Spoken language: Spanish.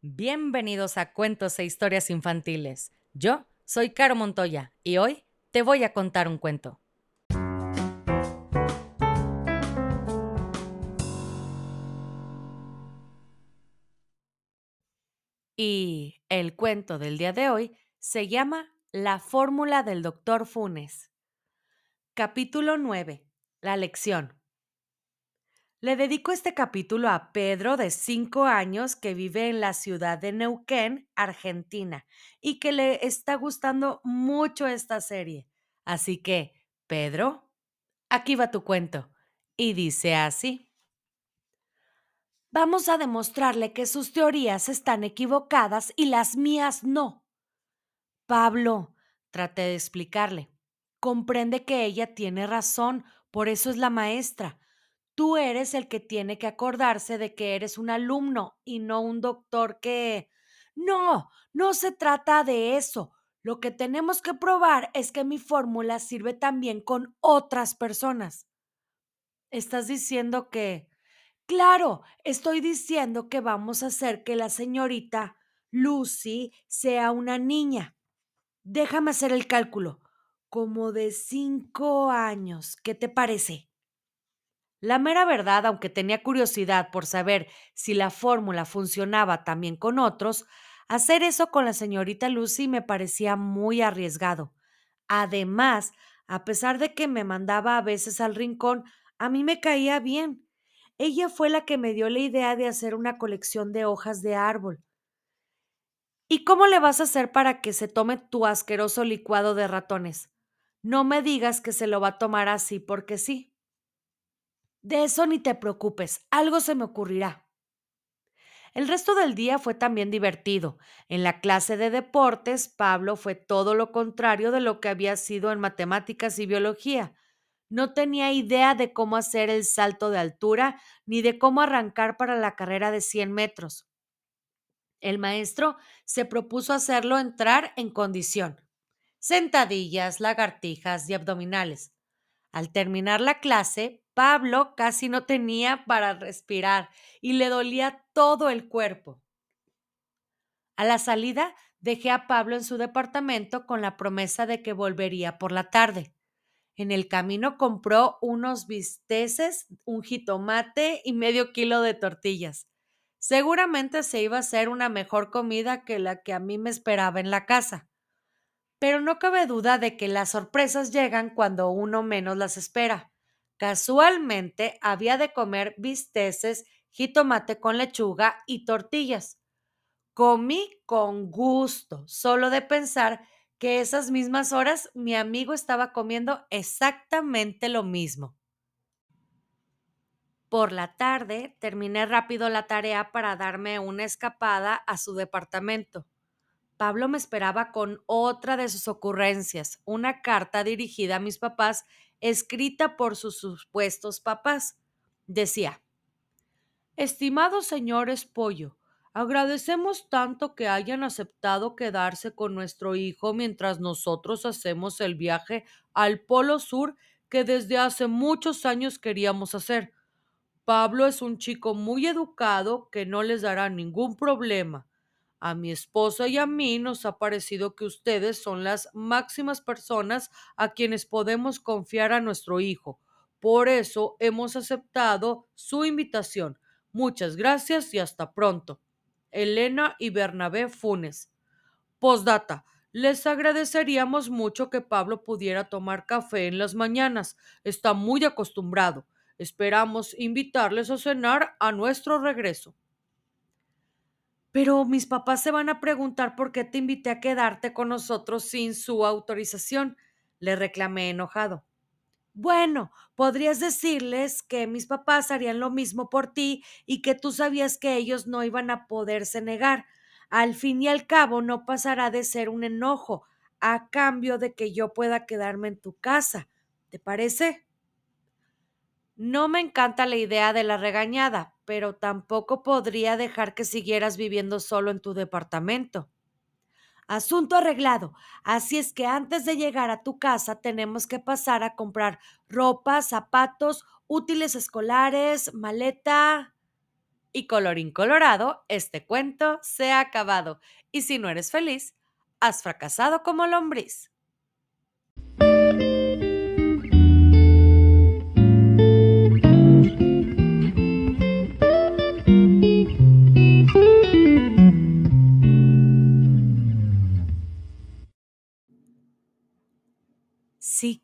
Bienvenidos a Cuentos e Historias Infantiles. Yo soy Caro Montoya y hoy te voy a contar un cuento. Y el cuento del día de hoy se llama La fórmula del doctor Funes. Capítulo 9. La lección. Le dedico este capítulo a Pedro, de 5 años, que vive en la ciudad de Neuquén, Argentina, y que le está gustando mucho esta serie. Así que, Pedro, aquí va tu cuento. Y dice así. Vamos a demostrarle que sus teorías están equivocadas y las mías no. Pablo, traté de explicarle, comprende que ella tiene razón, por eso es la maestra Tú eres el que tiene que acordarse de que eres un alumno y no un doctor que... No, no se trata de eso. Lo que tenemos que probar es que mi fórmula sirve también con otras personas. Estás diciendo que... Claro, estoy diciendo que vamos a hacer que la señorita Lucy sea una niña. Déjame hacer el cálculo. Como de cinco años. ¿Qué te parece? La mera verdad, aunque tenía curiosidad por saber si la fórmula funcionaba también con otros, hacer eso con la señorita Lucy me parecía muy arriesgado. Además, a pesar de que me mandaba a veces al rincón, a mí me caía bien. Ella fue la que me dio la idea de hacer una colección de hojas de árbol. ¿Y cómo le vas a hacer para que se tome tu asqueroso licuado de ratones? No me digas que se lo va a tomar así porque sí. De eso ni te preocupes, algo se me ocurrirá. El resto del día fue también divertido. En la clase de deportes, Pablo fue todo lo contrario de lo que había sido en matemáticas y biología. No tenía idea de cómo hacer el salto de altura ni de cómo arrancar para la carrera de 100 metros. El maestro se propuso hacerlo entrar en condición. Sentadillas, lagartijas y abdominales. Al terminar la clase, Pablo casi no tenía para respirar y le dolía todo el cuerpo. A la salida dejé a Pablo en su departamento con la promesa de que volvería por la tarde. En el camino compró unos bisteces, un jitomate y medio kilo de tortillas. Seguramente se iba a hacer una mejor comida que la que a mí me esperaba en la casa. Pero no cabe duda de que las sorpresas llegan cuando uno menos las espera. Casualmente había de comer bisteces, jitomate con lechuga y tortillas. Comí con gusto, solo de pensar que esas mismas horas mi amigo estaba comiendo exactamente lo mismo. Por la tarde terminé rápido la tarea para darme una escapada a su departamento. Pablo me esperaba con otra de sus ocurrencias, una carta dirigida a mis papás escrita por sus supuestos papás. Decía, Estimados señores Pollo, agradecemos tanto que hayan aceptado quedarse con nuestro hijo mientras nosotros hacemos el viaje al Polo Sur que desde hace muchos años queríamos hacer. Pablo es un chico muy educado que no les dará ningún problema. A mi esposa y a mí nos ha parecido que ustedes son las máximas personas a quienes podemos confiar a nuestro hijo. Por eso hemos aceptado su invitación. Muchas gracias y hasta pronto. Elena y Bernabé Funes. Postdata. Les agradeceríamos mucho que Pablo pudiera tomar café en las mañanas. Está muy acostumbrado. Esperamos invitarles a cenar a nuestro regreso. Pero mis papás se van a preguntar por qué te invité a quedarte con nosotros sin su autorización, le reclamé enojado. Bueno, podrías decirles que mis papás harían lo mismo por ti y que tú sabías que ellos no iban a poderse negar. Al fin y al cabo no pasará de ser un enojo a cambio de que yo pueda quedarme en tu casa. ¿Te parece? No me encanta la idea de la regañada, pero tampoco podría dejar que siguieras viviendo solo en tu departamento. Asunto arreglado. Así es que antes de llegar a tu casa tenemos que pasar a comprar ropa, zapatos, útiles escolares, maleta. Y colorín colorado, este cuento se ha acabado. Y si no eres feliz, has fracasado como lombriz.